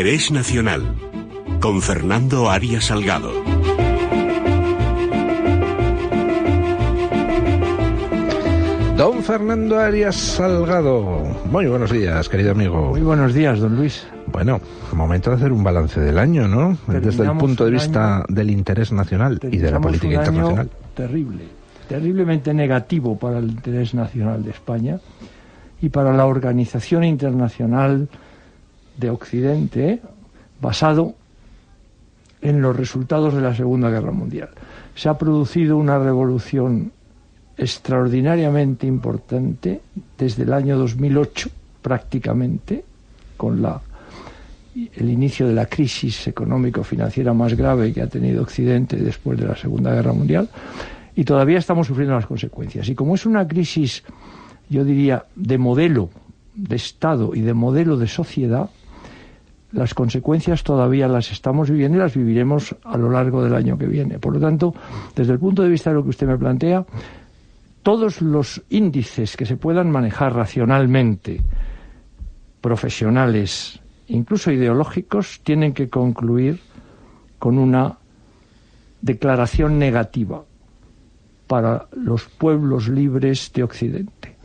Interés Nacional con Fernando Arias Salgado. Don Fernando Arias Salgado. Muy buenos días, querido amigo. Muy buenos días, don Luis. Bueno, momento de hacer un balance del año, ¿no? Desde el punto de vista del interés nacional y de la política internacional. Terrible, terriblemente negativo para el interés nacional de España y para la organización internacional de Occidente basado en los resultados de la Segunda Guerra Mundial. Se ha producido una revolución extraordinariamente importante desde el año 2008 prácticamente con la el inicio de la crisis económico-financiera más grave que ha tenido Occidente después de la Segunda Guerra Mundial y todavía estamos sufriendo las consecuencias. Y como es una crisis, yo diría, de modelo de Estado y de modelo de sociedad, las consecuencias todavía las estamos viviendo y las viviremos a lo largo del año que viene. Por lo tanto, desde el punto de vista de lo que usted me plantea, todos los índices que se puedan manejar racionalmente, profesionales, incluso ideológicos, tienen que concluir con una declaración negativa para los pueblos libres de Occidente.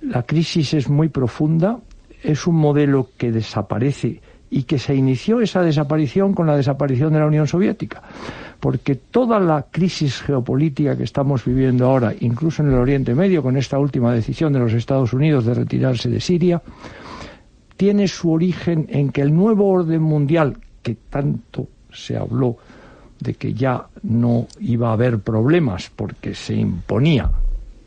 La crisis es muy profunda, es un modelo que desaparece y que se inició esa desaparición con la desaparición de la Unión Soviética. Porque toda la crisis geopolítica que estamos viviendo ahora, incluso en el Oriente Medio, con esta última decisión de los Estados Unidos de retirarse de Siria, tiene su origen en que el nuevo orden mundial, que tanto se habló de que ya no iba a haber problemas porque se imponía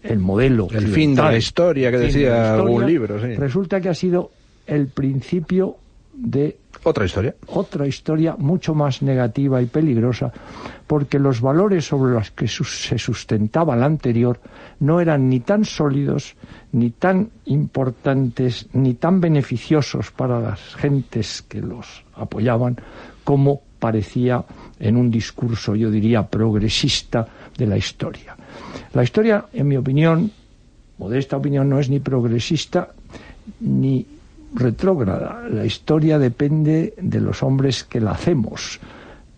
el modelo. El fin de la historia que decía algún libro. Resulta que ha sido el principio de otra historia. Otra historia mucho más negativa y peligrosa, porque los valores sobre los que se sustentaba la anterior no eran ni tan sólidos, ni tan importantes, ni tan beneficiosos para las gentes que los apoyaban, como parecía en un discurso, yo diría, progresista de la historia. La historia, en mi opinión, modesta opinión, no es ni progresista ni retrógrada. La historia depende de los hombres que la hacemos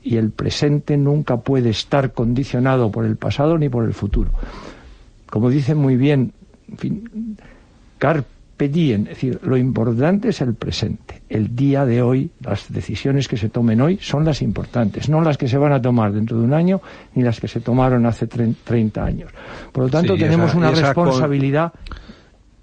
y el presente nunca puede estar condicionado por el pasado ni por el futuro. Como dice muy bien, en fin, carpe diem, es decir, lo importante es el presente. El día de hoy, las decisiones que se tomen hoy son las importantes, no las que se van a tomar dentro de un año ni las que se tomaron hace 30 años. Por lo tanto, tenemos una responsabilidad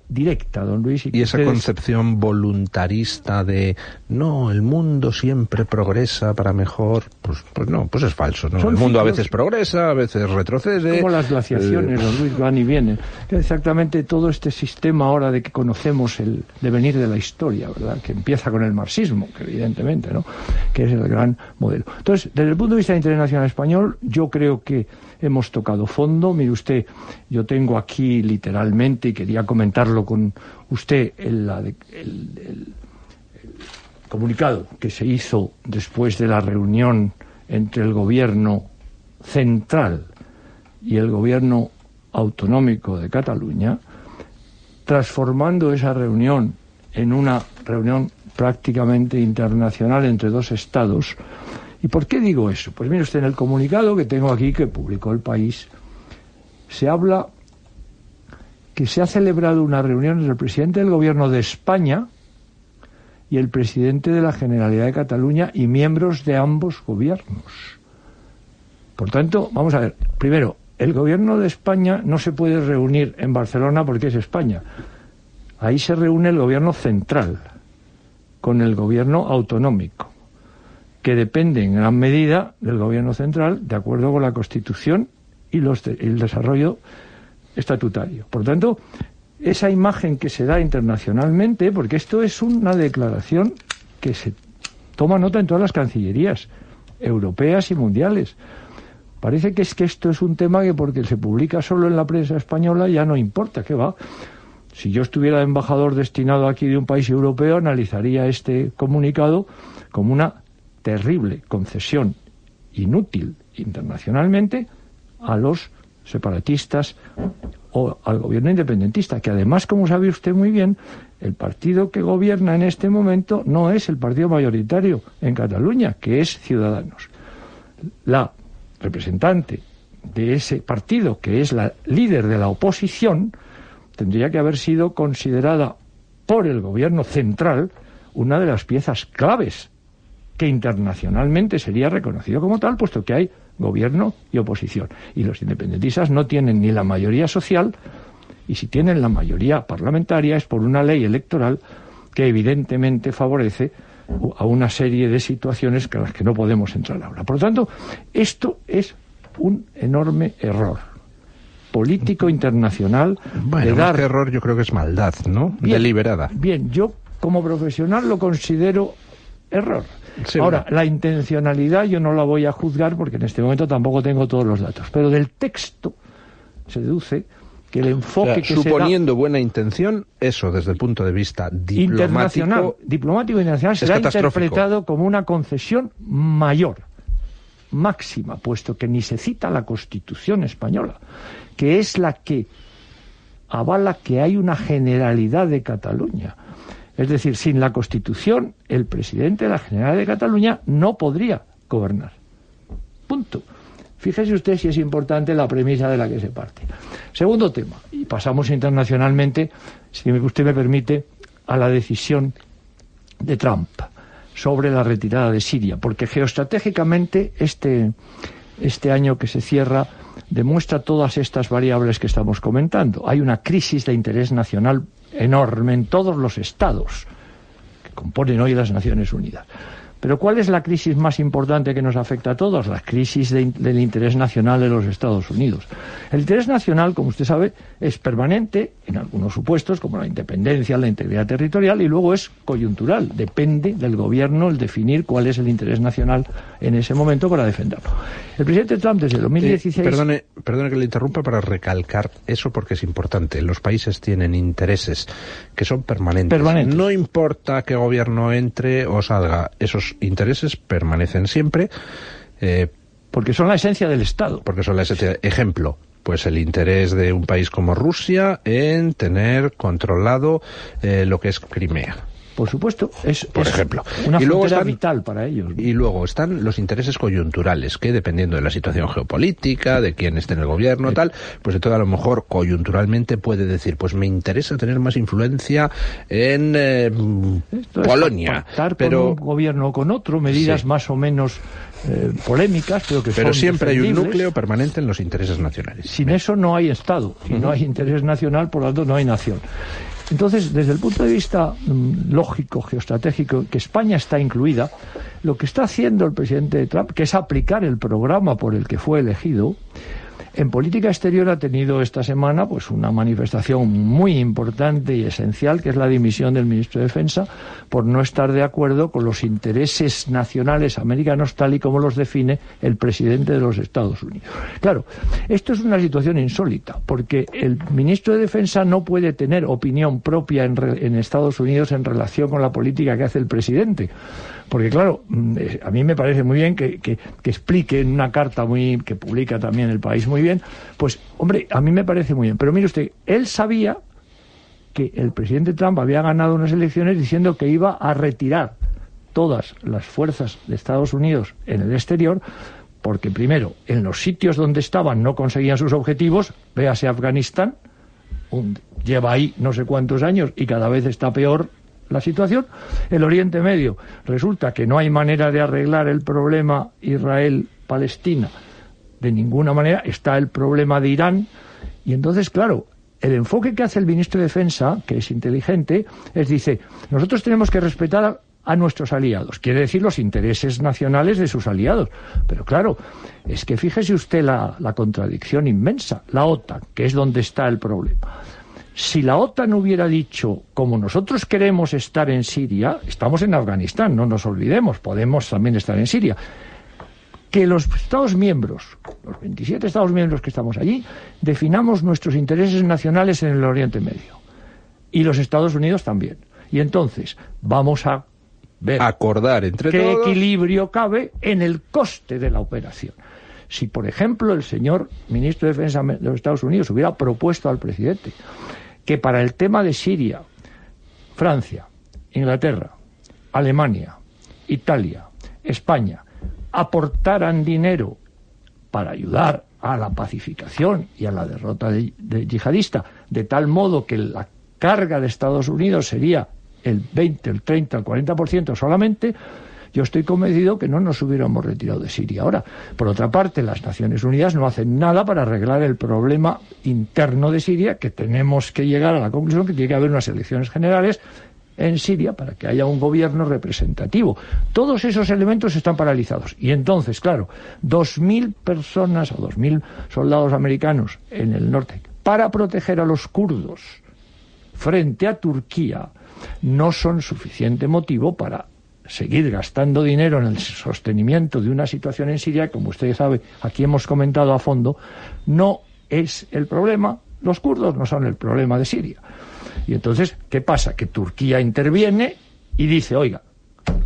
directa, don Luis. Y, esa concepción voluntarista de no, el mundo siempre progresa para mejor, pues, pues no, pues es falso. ¿no? El mundo a veces progresa, a veces retrocede. Como las glaciaciones, don Luis, van y vienen. Exactamente todo este sistema ahora de que conocemos el devenir de la historia, ¿verdad? Que empieza con el marxismo, que evidentemente, ¿no? Que es el gran modelo. Entonces, desde el punto de vista internacional español, yo creo que hemos tocado fondo. Mire usted, yo tengo aquí literalmente, y quería comentarlo con usted, el, comunicado que se hizo después de la reunión entre el gobierno central y el gobierno autonómico de Cataluña, transformando esa reunión en una reunión prácticamente internacional entre dos estados, ¿Y por qué digo eso? Pues mire usted, en el comunicado que tengo aquí, que publicó el país, se habla que se ha celebrado una reunión entre el presidente del gobierno de España y el presidente de la Generalidad de Cataluña y miembros de ambos gobiernos. Por tanto, vamos a ver, primero, el gobierno de España no se puede reunir en Barcelona porque es España. Ahí se reúne el gobierno central con el gobierno autonómico que depende en gran medida del gobierno central, de acuerdo con la Constitución y los el desarrollo estatutario. Por tanto, esa imagen que se da internacionalmente, porque esto es una declaración que se toma nota en todas las cancillerías europeas y mundiales. Parece que es que esto es un tema que porque se publica solo en la prensa española ya no importa, ¿qué va? Si yo estuviera embajador destinado aquí de un país europeo, analizaría este comunicado como una terrible concesión inútil internacionalmente a los separatistas o al gobierno independentista, que además, como sabe usted muy bien, el partido que gobierna en este momento no es el partido mayoritario en Cataluña, que es Ciudadanos. La representante de ese partido, que es la líder de la oposición, tendría que haber sido considerada por el gobierno central una de las piezas claves que internacionalmente sería reconocido como tal, puesto que hay gobierno y oposición. Y los independentistas no tienen ni la mayoría social, y si tienen la mayoría parlamentaria es por una ley electoral que evidentemente favorece a una serie de situaciones con las que no podemos entrar ahora. Por lo tanto, esto es un enorme error político internacional bueno, de dar... error yo creo que es maldad, ¿no? Deliberada. Bien, yo como profesional lo considero error. Ahora, la intencionalidad yo no la voy a juzgar porque en este momento tampoco tengo todos los datos, pero del texto se deduce que el enfoque que suponiendo buena intención, eso desde el punto de vista diplomático internacional, diplomático internacional será interpretado como una concesión mayor, máxima, puesto que ni se cita la Constitución española, que es la que avala que hay una generalidad de Cataluña es decir, sin la Constitución, el presidente de la General de Cataluña no podría gobernar. Punto. Fíjese usted si es importante la premisa de la que se parte. Segundo tema, y pasamos internacionalmente, si usted me permite, a la decisión de Trump sobre la retirada de Siria, porque geoestratégicamente este, este año que se cierra demuestra todas estas variables que estamos comentando. Hay una crisis de interés nacional enorme en todos los estados que componen hoy las Naciones Unidas. Pero ¿cuál es la crisis más importante que nos afecta a todos? La crisis del interés nacional de los Estados Unidos. El interés nacional, como usted sabe, es permanente en algunos supuestos, como la independencia, la integridad territorial, y luego es coyuntural. Depende del gobierno el definir cuál es el interés nacional en ese momento para defenderlo. El presidente Trump desde 2016... perdone, perdone que le interrumpa para recalcar eso porque es importante. Los países tienen intereses que son permanentes. permanentes. No importa qué gobierno entre o salga, esos intereses permanecen siempre. Eh, porque son la esencia del Estado. Porque son la esencia. Ejemplo, pues el interés de un país como Rusia en tener controlado eh, lo que es Crimea. Por supuesto, es, por ejemplo. una y luego vital para ellos. Y luego están los intereses coyunturales, que dependiendo de la situación geopolítica, de quién esté en el gobierno, tal, pues de todo a lo mejor coyunturalmente puede decir, pues me interesa tener más influencia en eh, Polonia. pero con un gobierno o con otro, medidas más o menos eh, polémicas, pero que pero siempre hay un núcleo permanente en los intereses nacionales. Sin eso no hay Estado. Si no hay interés nacional, por lo tanto no hay nación. Entonces, desde el punto de vista mm, lógico, geoestratégico, que España está incluida, lo que está haciendo el presidente Trump, que es aplicar el programa por el que fue elegido, en política exterior ha tenido esta semana pues una manifestación muy importante y esencial que es la dimisión del ministro de Defensa por no estar de acuerdo con los intereses nacionales americanos tal y como los define el presidente de los Estados Unidos. Claro, esto es una situación insólita porque el ministro de Defensa no puede tener opinión propia en, en Estados Unidos en relación con la política que hace el presidente porque claro, mm, eh, a mí me parece muy bien que, que, explique en una carta muy que publica también el país muy bien, pues hombre, a mí me parece muy bien. Pero mire usted, él sabía que el presidente Trump había ganado unas elecciones diciendo que iba a retirar todas las fuerzas de Estados Unidos en el exterior, porque primero, en los sitios donde estaban no conseguían sus objetivos, véase Afganistán, lleva ahí no sé cuántos años y cada vez está peor la situación. El Oriente Medio resulta que no hay manera de arreglar el problema Israel-Palestina. De ninguna manera está el problema de Irán. Y entonces, claro, el enfoque que hace el ministro de Defensa, que es inteligente, es dice, nosotros tenemos que respetar a, nuestros aliados, quiere decir los intereses nacionales de sus aliados. Pero claro, es que fíjese usted la, la contradicción inmensa, la OTAN, que es donde está el problema si la OTAN hubiera dicho, como nosotros queremos estar en Siria, estamos en Afganistán, no nos olvidemos, podemos también estar en Siria, que los Estados miembros, los 27 Estados miembros que estamos allí, definamos nuestros intereses nacionales en el Oriente Medio. Y los Estados Unidos también. Y entonces vamos a ver acordar entre qué equilibrio cabe en el coste de la operación. si, por ejemplo, el señor ministro de Defensa de los Estados Unidos hubiera propuesto al presidente que para el tema de Siria, Francia, Inglaterra, Alemania, Italia, España, aportaran dinero para ayudar a la pacificación y a la derrota de, yihadista, de tal modo que la carga de Estados Unidos sería el 20, el 30, el 40% solamente, yo estoy convencido que no nos hubiéramos retirado de Siria ahora. Por otra parte, las Naciones Unidas no hacen nada para arreglar el problema interno de Siria, que tenemos que llegar a la conclusión que tiene que haber unas elecciones generales en Siria para que haya un gobierno representativo. Todos esos elementos están paralizados. Y entonces, claro, dos mil personas o dos mil soldados americanos en el norte para proteger a los kurdos frente a Turquía no son suficiente motivo para seguir gastando dinero en el sostenimiento de una situación en Siria, como usted sabe, aquí hemos comentado a fondo, no es el problema, los kurdos no son el problema de Siria. Y entonces, ¿qué pasa? Que Turquía interviene y dice, oiga,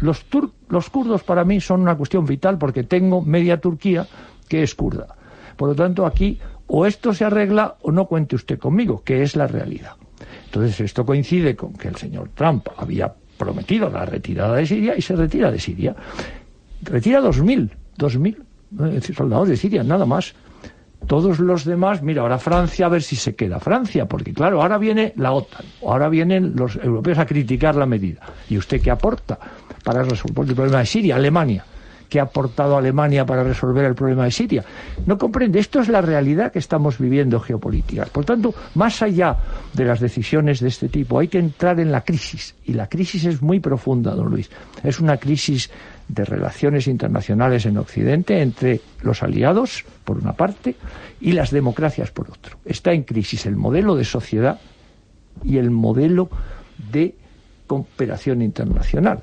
los, los kurdos para mí son una cuestión vital porque tengo media Turquía que es kurda. Por lo tanto, aquí o esto se arregla o no cuente usted conmigo, que es la realidad. Entonces, esto coincide con que el señor Trump había prometido la retirada de Siria y se retira de Siria. Retira 2.000, 2.000 soldados de Siria, nada más. Todos los demás, mira, ahora Francia a ver si se queda Francia, porque claro, ahora viene la OTAN, ahora vienen los europeos a criticar la medida. ¿Y usted qué aporta para resolver el problema de Siria? Alemania. ¿Qué ha aportado Alemania para resolver el problema de Siria? No comprende, esto es la realidad que estamos viviendo geopolítica. Por tanto, más allá de las decisiones de este tipo, hay que entrar en la crisis. Y la crisis es muy profunda, don Luis. Es una crisis de relaciones internacionales en Occidente entre los aliados, por una parte, y las democracias, por otro. Está en crisis el modelo de sociedad y el modelo de cooperación internacional.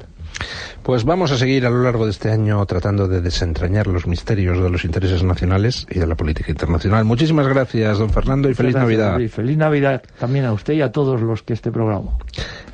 Pues vamos a seguir a lo largo de este año tratando de desentrañar los misterios de los intereses nacionales y de la política internacional. Muchísimas gracias, don Fernando, y feliz Navidad. Feliz Navidad también a usted y a todos los que este programa.